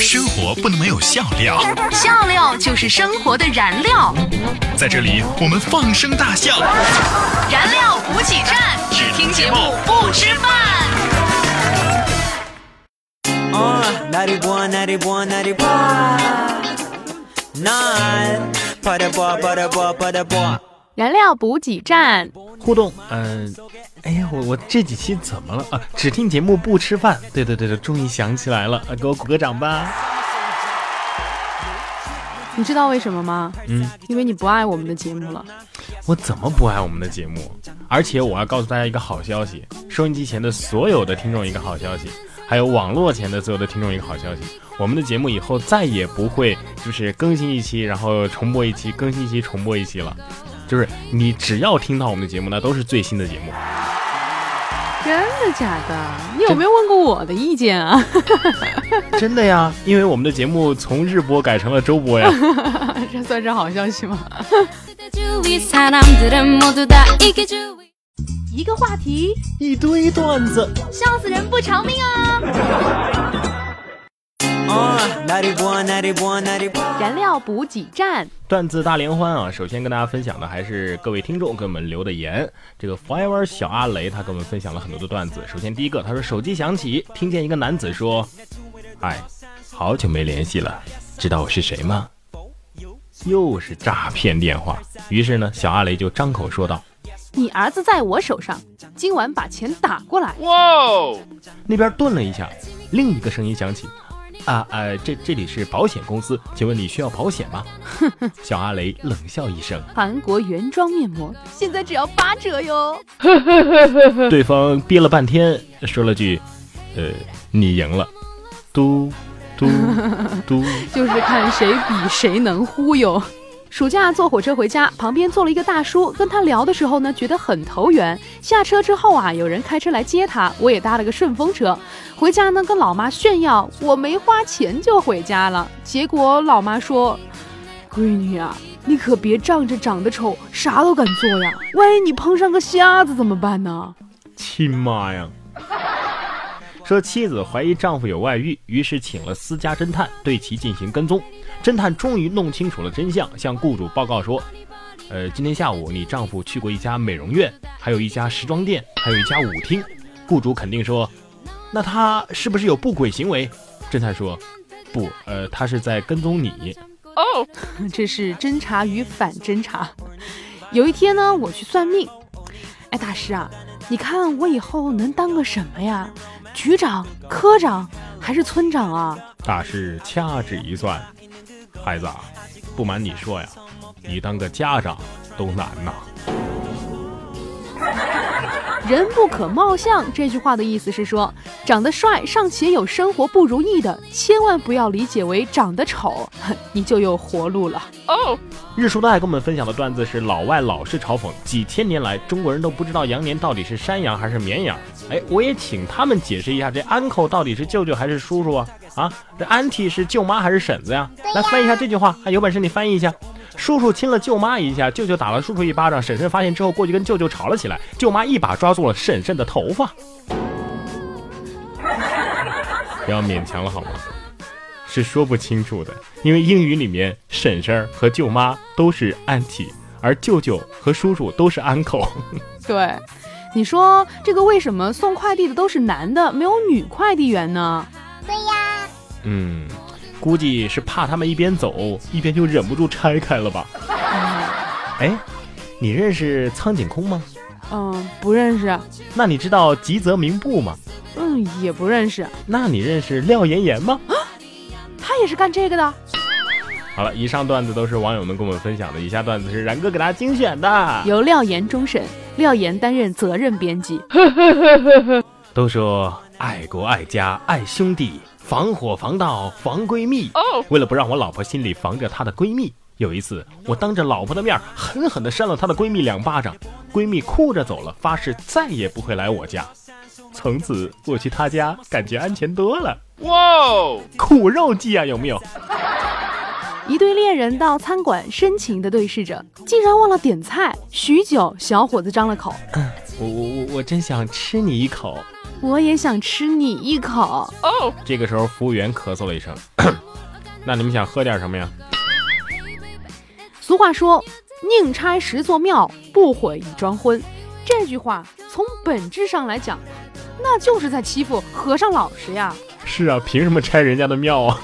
生活不能没有笑料，笑料就是生活的燃料。在这里我们放声大笑。燃料补给站，只听节目不吃饭。Uh. 燃料补给站，互动，嗯、哎呀，我我这几期怎么了啊？只听节目不吃饭。对对对对，终于想起来了，啊，给我鼓个掌吧。你知道为什么吗？嗯，因为你不爱我们的节目了。我怎么不爱我们的节目？而且我要告诉大家一个好消息，收音机前的所有的听众一个好消息，还有网络前的所有的听众一个好消息，我们的节目以后再也不会就是更新一期，然后重播一期，更新一期，重播一期了。就是你只要听到我们的节目那都是最新的节目。真的假的？你有没有问过我的意见啊？真的呀因为我们的节目从日播改成了周播呀。这算是好消息吗？一个话题一堆段子。笑死人不偿命啊！燃料补给站，段子大联欢啊！首先跟大家分享的还是各位听众给我们留的言。这个 Forever 小阿雷他给我们分享了很多的段子。首先第一个，他说手机响起，听见一个男子说：“哎，好久没联系了，知道我是谁吗？”又是诈骗电话。于是呢，小阿雷就张口说道你儿子在我手上，今晚把钱打过来。：“哇那边顿了一下，另一个声音响起。”啊呃，这这里是保险公司，请问你需要保险吗？小阿雷冷笑一声，韩国原装面膜现在只要八折哟！对方憋了半天，说了句：“呃，你赢了。”嘟嘟 嘟，就是看谁比谁能忽悠。暑假坐火车回家，旁边坐了一个大叔，跟他聊的时候呢，觉得很投缘。下车之后啊，有人开车来接他，我也搭了个顺风车。回家呢，跟老妈炫耀我没花钱就回家了。结果老妈说：“闺女啊，你可别仗着长得丑啥都敢做呀，万一你碰上个瞎子怎么办呢？”亲妈呀！说妻子怀疑丈夫有外遇，于是请了私家侦探对其进行跟踪。侦探终于弄清楚了真相，向雇主报告说：“呃，今天下午你丈夫去过一家美容院，还有一家时装店，还有一家舞厅。”雇主肯定说：“那他是不是有不轨行为？”侦探说：“不，呃，他是在跟踪你。”哦这是侦查与反侦查。有一天呢，我去算命，哎，大师啊，你看我以后能当个什么呀？局长、科长还是村长啊？大师掐指一算，孩子啊，不瞒你说呀，你当个家长都难呐。人不可貌相这句话的意思是说，长得帅尚且有生活不如意的，千万不要理解为长得丑，哼 你就有活路了哦。日叔大爷跟我们分享的段子是老外老是嘲讽，几千年来中国人都不知道羊年到底是山羊还是绵羊。哎，我也请他们解释一下，这 uncle 到底是舅舅还是叔叔啊？啊，这 auntie 是舅妈还是婶子呀？来翻译一下这句话，啊，有本事你翻译一下。叔叔亲了舅妈一下，舅舅打了叔叔一巴掌，婶婶发现之后过去跟舅舅吵了起来，舅妈一把抓住了婶婶的头发。不要勉强了好吗？是说不清楚的，因为英语里面婶婶和舅妈都是 auntie，而舅舅和叔叔都是 uncle。对，你说这个为什么送快递的都是男的，没有女快递员呢？对呀嗯，估计是怕他们一边走一边就忍不住拆开了吧。哎，你认识苍井空吗？嗯，不认识，那你知道吉泽明步吗？嗯，也不认识，那你认识廖妍妍吗？啊他也是干这个的。好了，以上段子都是网友们跟我们分享的，以下段子是然哥给大家精选的。由廖岩终审，廖岩担任责任编辑。都说爱国爱家爱兄弟，防火防盗防闺蜜。为了不让我老婆心里防着她的闺蜜，有一次我当着老婆的面狠狠地扇了她的闺蜜两巴掌，闺蜜哭着走了，发誓再也不会来我家。从此我去她家，感觉安全多了。哇，苦肉计啊，有没有？一对恋人到餐馆深情地对视着，竟然忘了点菜。许久，小伙子张了口，嗯我我我我真想吃你一口。我也想吃你一口。哦这个时候，服务员咳嗽了一声。那你们想喝点什么呀？俗话说：“宁拆十座庙，不毁一桩婚。”这句话从本质上来讲，那就是在欺负和尚老实呀。是啊，凭什么拆人家的庙啊？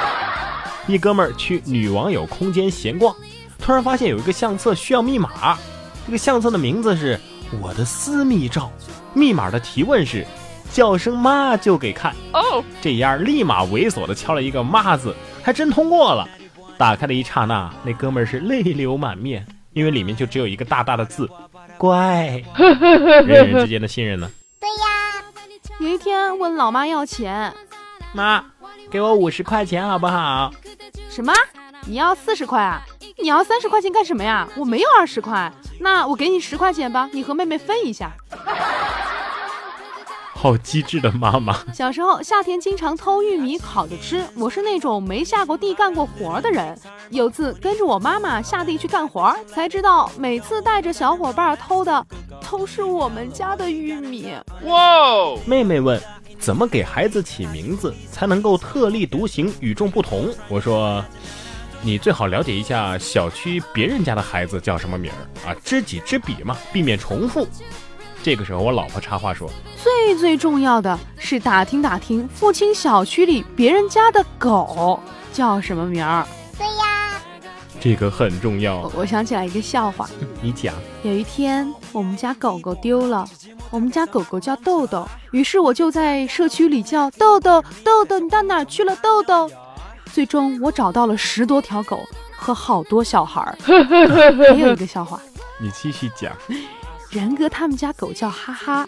一哥们儿去女网友空间闲逛，突然发现有一个相册需要密码。这个相册的名字是“我的私密照”，密码的提问是“叫声妈就给看”。哦，这丫立马猥琐的敲了一个“妈”字，还真通过了。打开的一刹那，那哥们儿是泪流满面，因为里面就只有一个大大的字“乖”。人与人之间的信任呢？对呀有一天问老妈要钱，妈，给我五十块钱好不好？什么？你要四十块啊？你要三十块钱干什么呀？我没有二十块，那我给你十块钱吧，你和妹妹分一下。好机智的妈妈！小时候夏天经常偷玉米烤着吃，我是那种没下过地干过活的人。有次跟着我妈妈下地去干活，才知道每次带着小伙伴偷的都是我们家的玉米。哇！妹妹问：怎么给孩子起名字才能够特立独行、与众不同？我说：你最好了解一下小区别人家的孩子叫什么名儿啊，知己知彼嘛，避免重复。这个时候，我老婆插话说：“最最重要的是打听打听父亲小区里别人家的狗叫什么名儿。”对呀，这个很重要。我想起来一个笑话，你讲。有一天，我们家狗狗丢了，我们家狗狗叫豆豆，于是我就在社区里叫豆豆豆豆，你到哪儿去了，豆豆？最终，我找到了十多条狗和好多小孩儿。还有一个笑话，你继续讲。然哥他们家狗叫哈哈，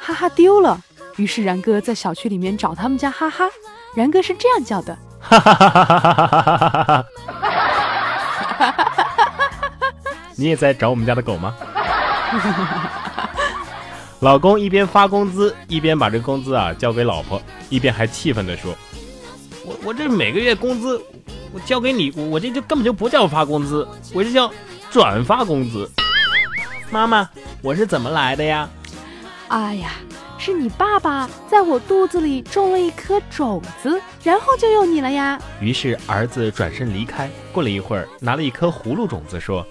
哈哈丢了，于是然哥在小区里面找他们家哈哈，然哥是这样叫的，哈哈哈哈哈哈哈哈哈哈哈！你也在找我们家的狗吗？老公一边发工资，一边把这工资啊交给老婆，一边还气愤地说：“我我这每个月工资我交给你，我这就根本就不叫发工资，我这叫转发工资。”妈妈，我是怎么来的呀？哎呀，是你爸爸在我肚子里种了一颗种子，然后就有你了呀。于是儿子转身离开，过了一会儿，拿了一颗葫芦种子，说：“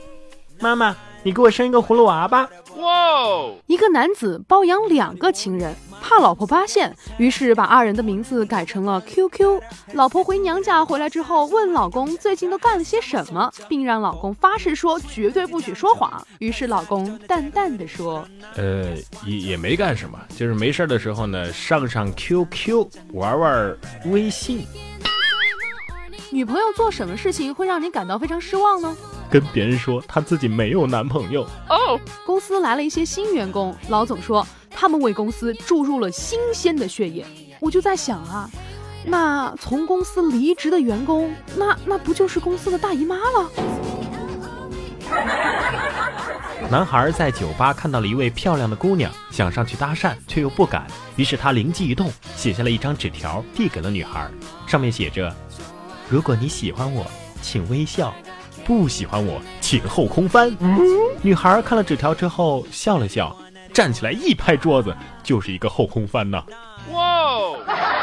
妈妈，你给我生一个葫芦娃吧。”哇！一个男子包养两个情人。怕老婆发现，于是把二人的名字改成了 QQ。老婆回娘家回来之后，问老公最近都干了些什么，并让老公发誓说绝对不许说谎。于是老公淡淡的说：“呃，也也没干什么，就是没事的时候呢，上上 QQ 玩玩微信。”女朋友做什么事情会让你感到非常失望呢？跟别人说她自己没有男朋友。哦，公司来了一些新员工，老总说。他们为公司注入了新鲜的血液，我就在想啊，那从公司离职的员工，那那不就是公司的大姨妈了？男孩在酒吧看到了一位漂亮的姑娘，想上去搭讪，却又不敢，于是他灵机一动，写下了一张纸条递给了女孩，上面写着：“如果你喜欢我，请微笑；不喜欢我，请后空翻。”女孩看了纸条之后笑了笑。站起来一拍桌子，就是一个后空翻呐！哇！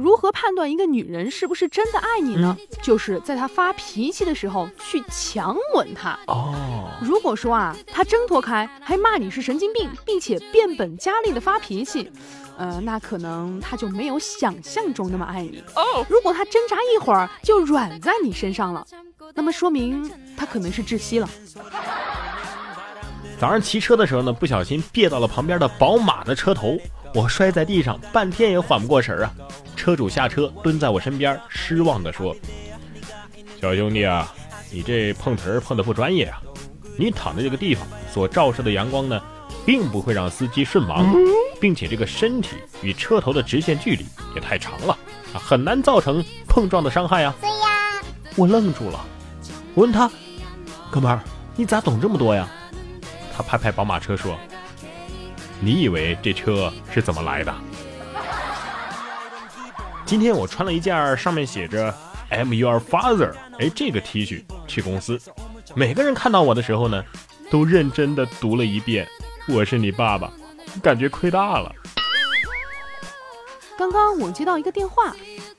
如何判断一个女人是不是真的爱你呢？就是在她发脾气的时候去强吻她。哦。如果说啊，她挣脱开，还骂你是神经病，并且变本加厉的发脾气，呃，那可能她就没有想象中那么爱你。哦。如果她挣扎一会儿就软在你身上了，那么说明她可能是窒息了。早上骑车的时候呢，不小心别到了旁边的宝马的车头，我摔在地上，半天也缓不过神儿啊。车主下车，蹲在我身边，失望地说：“小兄弟啊，你这碰瓷儿碰的不专业啊！你躺在这个地方所照射的阳光呢，并不会让司机瞬盲，并且这个身体与车头的直线距离也太长了啊，很难造成碰撞的伤害啊。”对呀，我愣住了，我问他：“哥们儿，你咋懂这么多呀？”他拍拍宝马车说：“你以为这车是怎么来的？今天我穿了一件上面写着 ‘I'm your father’，哎，这个 T 恤去公司，每个人看到我的时候呢，都认真的读了一遍‘我是你爸爸’。感觉亏大了。刚刚我接到一个电话，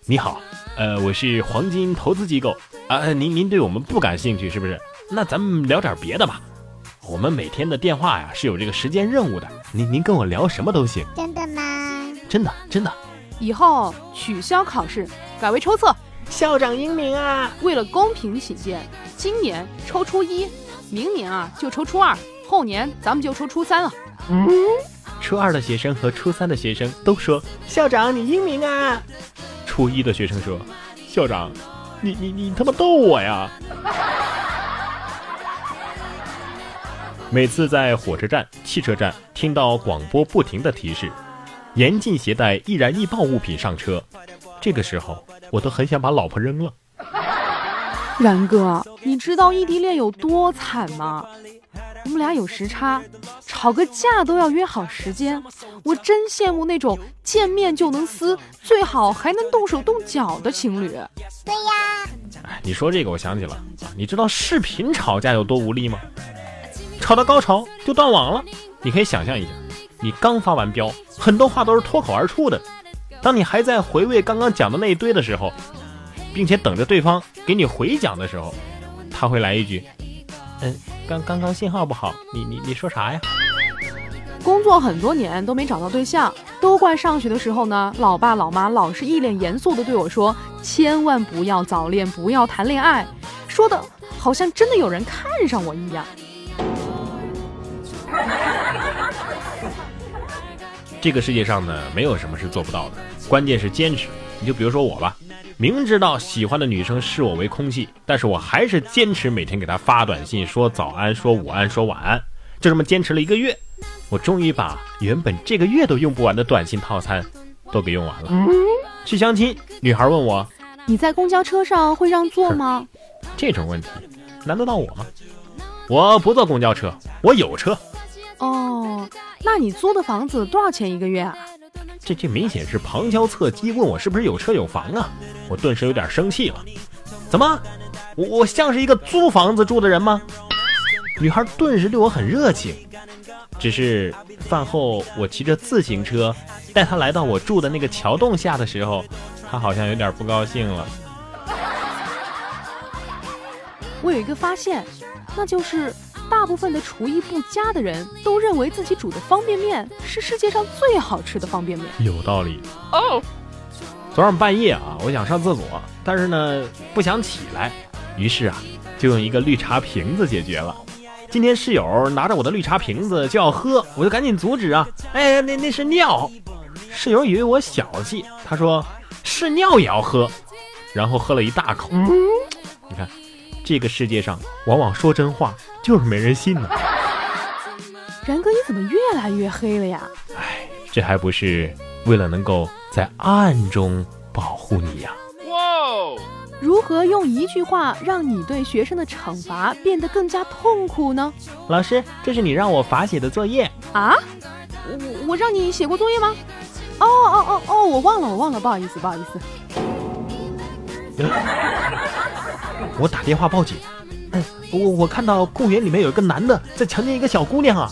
你好，呃，我是黄金投资机构啊，您您对我们不感兴趣是不是？那咱们聊点别的吧。我们每天的电话呀是有这个时间任务的，您您跟我聊什么都行。真的吗？真的真的。以后取消考试，改为抽测。校长英明啊！为了公平起见，今年抽初一，明年啊就抽初二，后年咱们就抽初三了。嗯。初二的学生和初三的学生都说：“校长，你英明啊！”初一的学生说：“校长，你你你他妈逗我呀！”每次在火车站、汽车站听到广播不停的提示：“严禁携带易燃易爆物品上车。”这个时候，我都很想把老婆扔了。然哥，你知道异地恋有多惨吗？我们俩有时差，吵个架都要约好时间。我真羡慕那种见面就能撕，最好还能动手动脚的情侣。对呀。哎，你说这个，我想起了啊，你知道视频吵架有多无力吗？吵到高潮就断网了。你可以想象一下，你刚发完飙，很多话都是脱口而出的。当你还在回味刚刚讲的那一堆的时候，并且等着对方给你回讲的时候，他会来一句。嗯，刚刚刚信号不好，你你你说啥呀？工作很多年都没找到对象，都怪上学的时候呢，老爸老妈老是一脸严肃的对我说，千万不要早恋，不要谈恋爱，说的好像真的有人看上我一样。这个世界上呢，没有什么是做不到的，关键是坚持。你就比如说我吧。明知道喜欢的女生视我为空气，但是我还是坚持每天给她发短信，说早安，说午安，说晚安，就这么坚持了一个月，我终于把原本这个月都用不完的短信套餐都给用完了。去相亲，女孩问我：“你在公交车上会让座吗？”这种问题难得到我吗？我不坐公交车，我有车。哦，那你租的房子多少钱一个月啊？这这明显是旁敲侧击，问我是不是有车有房啊？我顿时有点生气了。怎么，我我像是一个租房子住的人吗？女孩顿时对我很热情。只是饭后我骑着自行车带她来到我住的那个桥洞下的时候，她好像有点不高兴了。我有一个发现，那就是。大部分的厨艺不佳的人都认为自己煮的方便面是世界上最好吃的方便面。有道理哦。昨晚半夜啊，我想上厕所，但是呢不想起来，于是啊就用一个绿茶瓶子解决了。今天室友拿着我的绿茶瓶子就要喝，我就赶紧阻止啊！哎，那那是尿。室友以为我小气，他说是尿也要喝，然后喝了一大口。嗯你看。这个世界上，往往说真话就是没人信呢。然哥，你怎么越来越黑了呀？哎，这还不是为了能够在暗中保护你呀？哇！如何用一句话让你对学生的惩罚变得更加痛苦呢？老师，这是你让我罚写的作业啊？我我让你写过作业吗？哦哦哦哦，我忘了，我忘了，不好意思，不好意思。我打电话报警。哎，我我看到公园里面有一个男的在强奸一个小姑娘啊！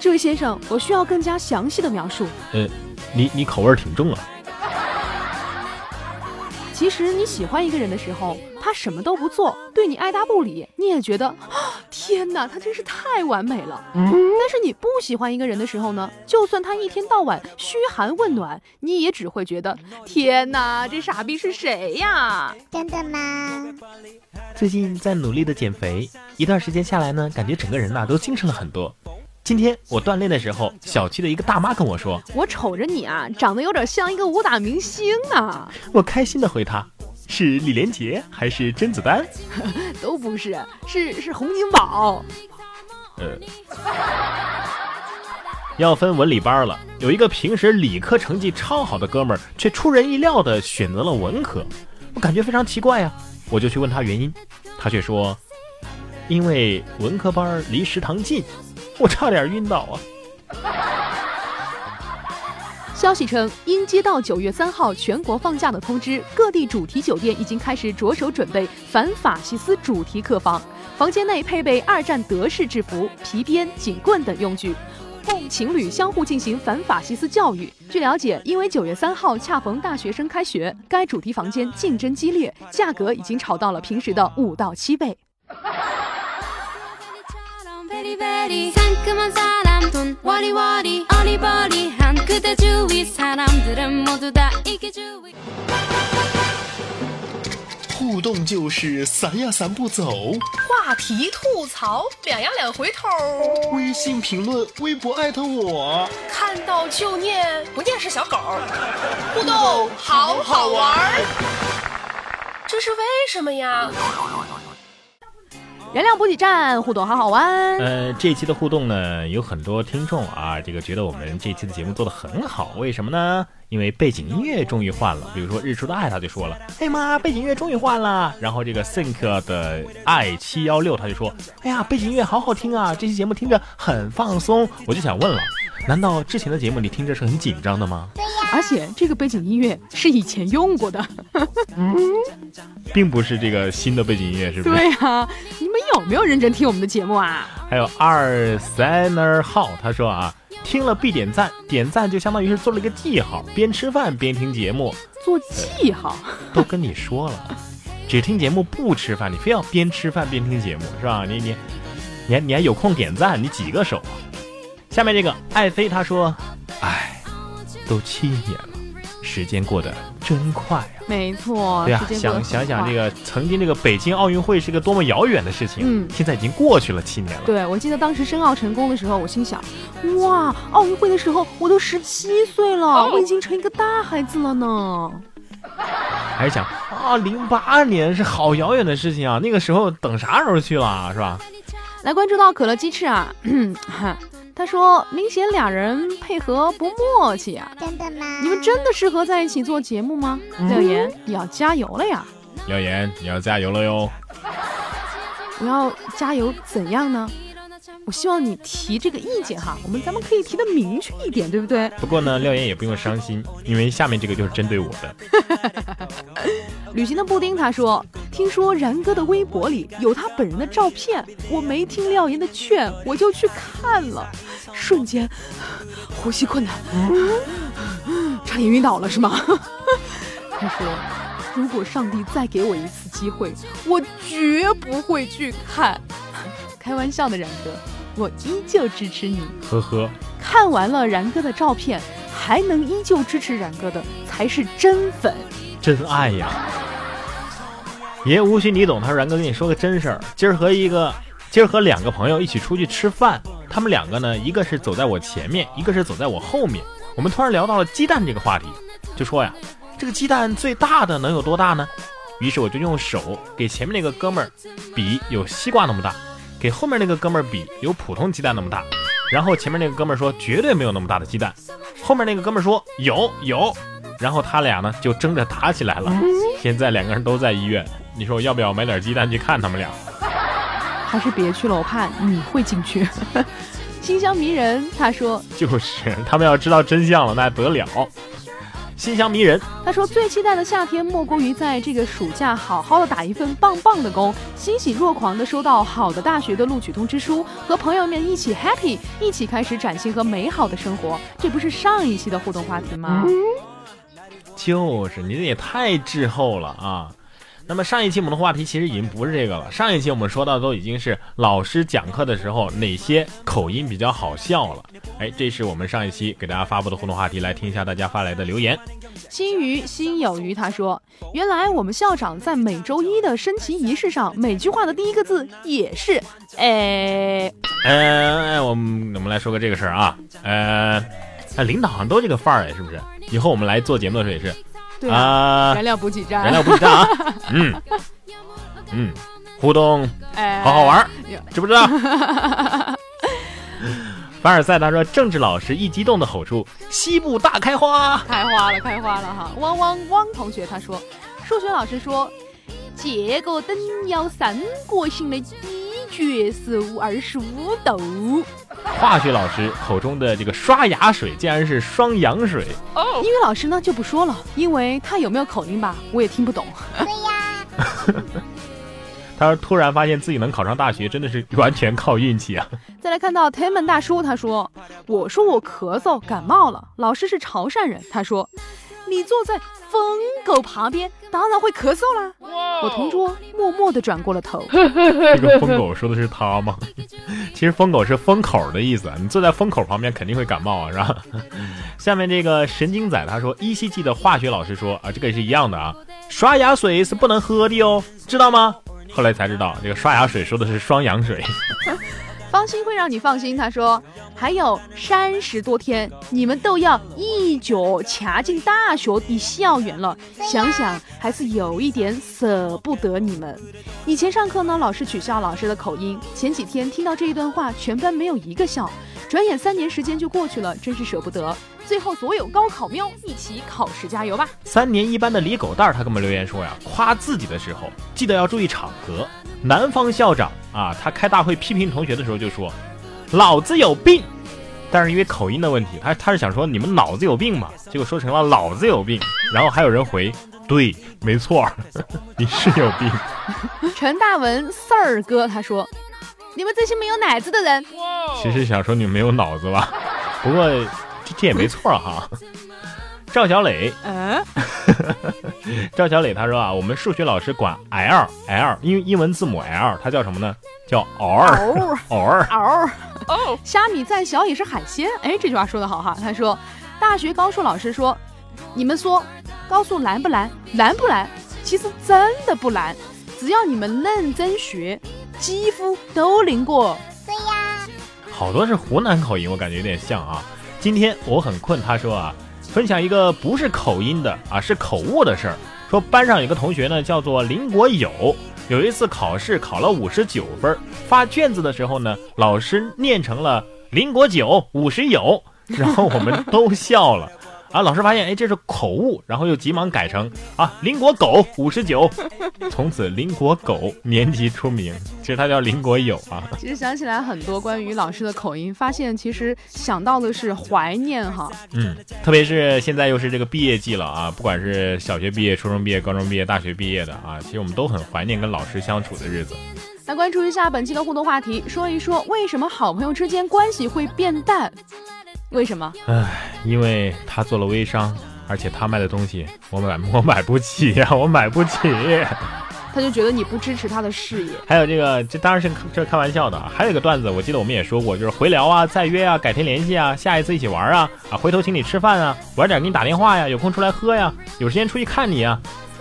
这位先生，我需要更加详细的描述。呃，你你口味挺重啊。其实你喜欢一个人的时候，他什么都不做，对你爱答不理，你也觉得啊，天哪，他真是太完美了。但是你不喜欢一个人的时候呢，就算他一天到晚嘘寒问暖，你也只会觉得天哪，这傻逼是谁呀？真的吗？最近在努力的减肥，一段时间下来呢，感觉整个人呐都精神了很多。今天我锻炼的时候，小区的一个大妈跟我说：“我瞅着你啊，长得有点像一个武打明星啊。”我开心的回他：“是李连杰还是甄子丹？都不是，是是洪金宝。”呃，要分文理班了。有一个平时理科成绩超好的哥们儿，却出人意料的选择了文科，我感觉非常奇怪呀。我就去问他原因，他却说：“因为文科班离食堂近。”我差点晕倒啊！消息称，因接到九月三号全国放假的通知，各地主题酒店已经开始着手准备反法西斯主题客房，房间内配备二战德式制服、皮鞭、警棍等用具。供情侣相互进行反法西斯教育。据了解，因为九月三号恰逢大学生开学，该主题房间竞争激烈，价格已经炒到了平时的五到七倍。베리베리 상큼한 사람 돈 워리워리 어리버리한 그대 주위 사람들은 모두 다 이게 주위 互动就是散呀散不走，话题吐槽，两呀两回头，微信评论、微博艾特我，看到就念，不念是小狗。互动好好玩儿，这是为什么呀？ 燃料补给站互动好好玩。呃，这一期的互动呢，有很多听众啊，这个觉得我们这期的节目做得很好，为什么呢？因为背景音乐终于换了，比如说日出的爱他就说了，哎妈，背景音乐终于换了。然后这个 think 的 i 七幺六他就说，哎呀，背景音乐好好听啊，这期节目听着很放松。我就想问了，难道之前的节目你听着是很紧张的吗？而且这个背景音乐是以前用过的。嗯并不是这个新的背景音乐，是不是？对啊，你们有没有认真听我们的节目啊？还有二三二号，他说啊，听了必点赞，点赞就相当于是做了一个记号，边吃饭边听节目。做记号。都跟你说了，只听节目不吃饭，你非要边吃饭边听节目，是吧？你你你还你还有空点赞，你几个手啊？下面这个爱妃他说，哎，都七年了，时间过得真快呀、没错，对呀、想想想这。个曾经这个北京奥运会是个多么遥远的事情，嗯现在已经过去了七年了。对，我记得当时申奥成功的时候，我心想，哇，奥运会的时候我都十七岁了，我已经成一个大孩子了呢。还是想啊，零八年是好遥远的事情啊，那个时候等啥时候去了，是吧？来关注到可乐鸡翅啊，哈他说明显俩人配合不默契啊，真的吗？你们真的适合在一起做节目吗？廖岩，你要加油了呀！廖岩，你要加油了哟！我要加油怎样呢？我希望你提这个意见哈，我们咱们可以提的明确一点，对不对？不过呢，廖岩也不用伤心，因为下面这个就是针对我的。旅行的布丁他说，听说然哥的微博里有他本人的照片，我没听廖岩的劝，我就去看了，瞬间呼吸困难，差点晕倒了是吗？他说，如果上帝再给我一次机会，我绝不会去看。开玩笑的然哥，我依旧支持你。呵呵，看完了然哥的照片，还能依旧支持然哥的，才是真粉。真爱呀！爷无需你懂，他说然哥跟你说个真事儿，今儿和一个，今儿和两个朋友一起出去吃饭，他们两个呢，一个是走在我前面，一个是走在我后面。我们突然聊到了鸡蛋这个话题，就说呀，这个鸡蛋最大的能有多大呢？于是我就用手给前面那个哥们儿比有西瓜那么大，给后面那个哥们儿比有普通鸡蛋那么大。然后前面那个哥们儿说绝对没有那么大的鸡蛋，后面那个哥们儿说有有，然后他俩呢就争着打起来了。现在两个人都在医院，你说我要不要买点鸡蛋去看他们俩？还是别去了，我怕你会进去。馨香迷人，他说，就是他们要知道真相了，那得了。馨香迷人，他说最期待的夏天莫过于在这个暑假好好的打一份棒棒的工，欣喜若狂的收到好的大学的录取通知书，和朋友们一起 happy，一起开始崭新和美好的生活。这不是上一期的互动话题吗？就是你这也太滞后了啊！那么上一期我们的话题其实已经不是这个了，上一期我们说到的都已经是老师讲课的时候哪些口音比较好笑了。哎，这是我们上一期给大家发布的互动话题，来听一下大家发来的留言。心鱼心有余他说，原来我们校长在每周一的升旗仪式上，每句话的第一个字也是哎。哎，我们我们来说个这个事儿啊，呃，哎领导好像都这个范儿哎，是不是？以后我们来做节目的时候也是对啊，啊，燃料补给站，燃料补给站啊，嗯嗯，互动哎，好好玩儿，知不知道？凡尔赛他说，政治老师一激动的吼出：“西部大开花开花了，开花了哈！汪汪汪同学他说，数学老师说，这个等腰三角形的比决是二十五度。！”化学老师口中的这个刷牙水竟然是双氧水，哦英语老师呢就不说了，因为他有没有口音吧，我也听不懂。对呀，他他说突然发现自己能考上大学，真的是完全靠运气啊。再来看到 Tim 大叔，他说：“我说我咳嗽感冒了，老师是潮汕人，他说你坐在疯狗旁边，当然会咳嗽啦。”我同桌默默地转过了头。这个疯狗说的是他吗？其实疯狗是风口的意思，你坐在风口旁边肯定会感冒啊，是吧？下面这个神经仔他说，依稀记得化学老师说啊，这个也是一样的啊，刷牙水是不能喝的哦，知道吗？后来才知道，这个刷牙水说的是双氧水。放心会让你放心，他说还有三十多天，你们都要一脚掐进大学的校园了，想想还是有一点舍不得你们。以前上课呢，老师取笑老师的口音，前几天听到这一段话，全班没有一个笑。转眼三年时间就过去了，真是舍不得。最后，所有高考喵一起考试加油吧！三年一班的李狗蛋儿他给我们留言说呀，夸自己的时候记得要注意场合。南方校长啊，他开大会批评同学的时候就说：“老子有病。”但是因为口音的问题，他他是想说你们脑子有病嘛，结果说成了老子有病。然后还有人回：“对，没错，你是有病。”陈大文四儿哥他说：“你们这些没有奶子的人。”其实想说你没有脑子吧，不过这这也没错哈。赵小磊，嗯，赵小磊他说啊，我们数学老师管 L L，因为英文字母 L，它叫什么呢？叫偶尔，偶尔，嗷哦，虾米再小也是海鲜。哎，这句话说的好哈。他说，大学高数老师说，你们说高数难不难？难不难？其实真的不难，只要你们认真学，几乎都灵过。对呀，好多是湖南口音，我感觉有点像啊。今天我很困，他说啊，分享一个不是口音的啊，是口误的事儿。说班上有个同学呢，叫做林国友，有一次考试考了五十九分，发卷子的时候呢，老师念成了林国九五十有，然后我们都笑了。啊，老师发现，哎，这是口误，然后又急忙改成啊，邻国狗五十九，从此邻国狗年级出名。其实他叫邻国友啊。其实想起来很多关于老师的口音，发现其实想到的是怀念哈。嗯，特别是现在又是这个毕业季了啊，不管是小学毕业、初中毕业、高中毕业、大学毕业的啊，其实我们都很怀念跟老师相处的日子。来关注一下本期的互动话题，说一说为什么好朋友之间关系会变淡。为什么？唉，因为他做了微商，而且他卖的东西我买 我买不起呀，我买不起。他就觉得你不支持他的事业。还有这个，这当然是这开玩笑的。还有一个段子，我记得我们也说过，就是回聊啊，再约啊，改天联系啊，下一次一起玩啊，啊，回头请你吃饭啊，晚点给你打电话呀，有空出来喝呀，有时间出去看你啊。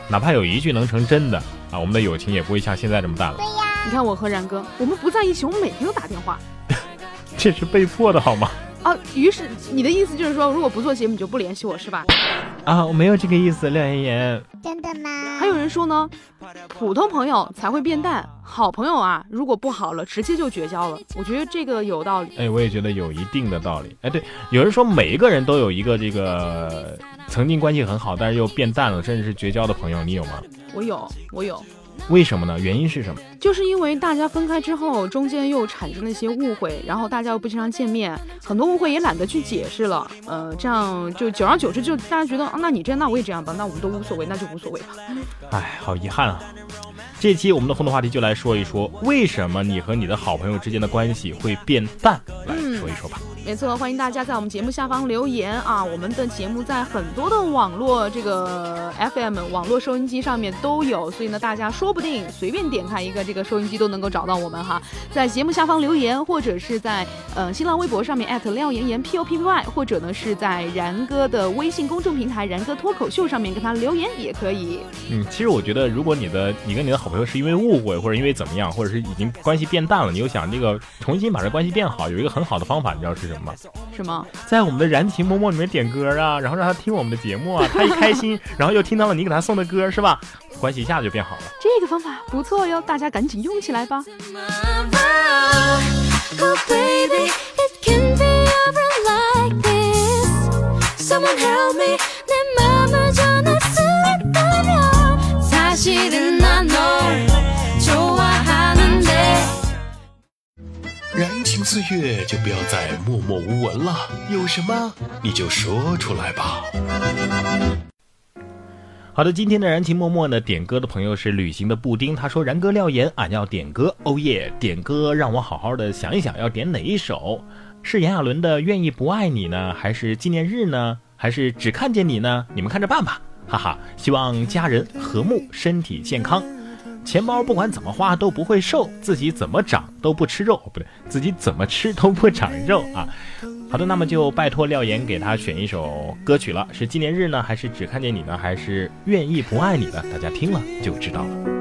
哪怕有一句能成真的啊，我们的友情也不会像现在这么淡了。对呀，你看我和然哥，我们不在一起，我们每天都打电话。这是被迫的好吗？啊，于是你的意思就是说，如果不做节目，你就不联系我是吧？啊，我没有这个意思，廖妍妍。真的吗？还有人说呢，普通朋友才会变淡，好朋友啊，如果不好了，直接就绝交了。我觉得这个有道理。哎，我也觉得有一定的道理。哎，对，有人说每一个人都有一个这个曾经关系很好，但是又变淡了，甚至是绝交的朋友，你有吗？我有，我有。为什么呢？原因是什么？就是因为大家分开之后，中间又产生了一些误会，然后大家又不经常见面，很多误会也懒得去解释了。呃，这样就久而久之，就大家觉得，啊，那你这样，那我也这样吧，那我们都无所谓，那就无所谓吧。哎，好遗憾啊！这期我们的互动话题就来说一说，为什么你和你的好朋友之间的关系会变淡？来说一说吧。没错，欢迎大家在我们节目下方留言啊！我们的节目在很多的网络这个 FM 网络收音机上面都有，所以呢，大家说不定随便点开一个这个收音机都能够找到我们哈。在节目下方留言，或者是在呃新浪微博上面廖妍妍 P O P P Y，或者呢是在然哥的微信公众平台然哥脱口秀上面跟他留言也可以。嗯，其实我觉得，如果你的你跟你的好朋友是因为误会，或者因为怎么样，或者是已经关系变淡了，你又想这个重新把这关系变好，有一个很好的方法，你知道是什么吗？什么？在我们的燃情默默里面点歌啊，然后让他听我们的节目啊，他一开心，然后又听到了你给他送的歌，是吧？关系一下子就变好了。这个方法不错哟，大家赶紧用起来吧。 Oh baby, it can be ever like this. Someone help me, 내 맘을 전할 수 있다면 사실은 난 널 四月就不要再默默无闻了，有什么你就说出来吧。好的，今天的燃情脉脉呢，点歌的朋友是旅行的布丁，他说：“然哥廖岩，俺要点歌，哦耶！点歌让我好好的想一想，要点哪一首？是炎亚纶的《愿意不爱你》呢，还是纪念日呢，还是只看见你呢？你们看着办吧，哈哈！希望家人和睦，身体健康，钱包不管怎么花都不会瘦，自己怎么长都不吃肉，不对，自己怎么吃都不长肉啊！好的，那么就拜托廖岩给他选一首歌曲了，是纪念日呢，还是只看见你呢，还是愿意不爱你呢？大家听了就知道了。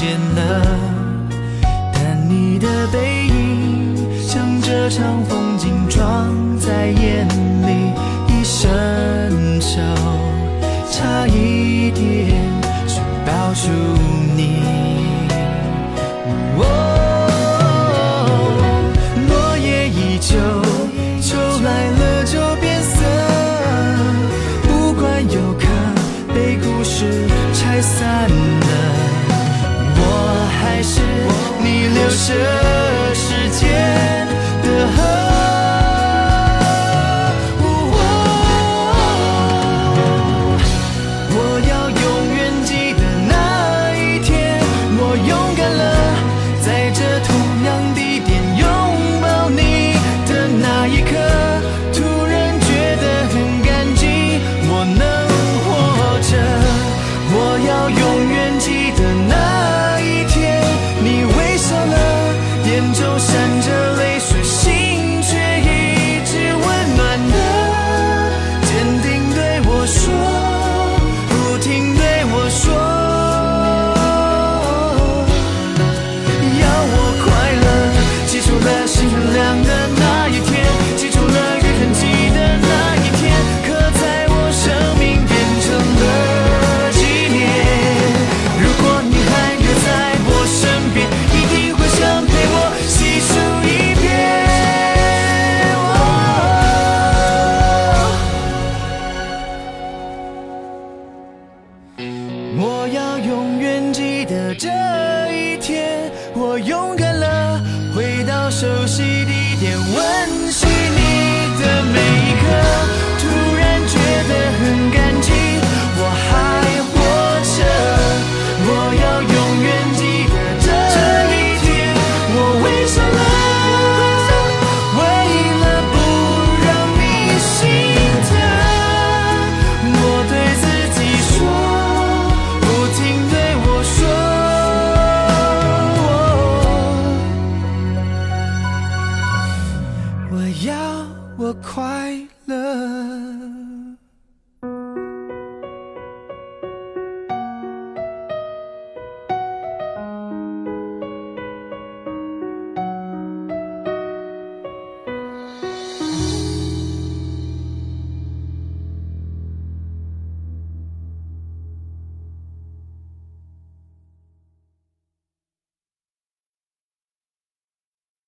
见了，但你的背影像这场风景装在眼里，一伸手，差一点就抱住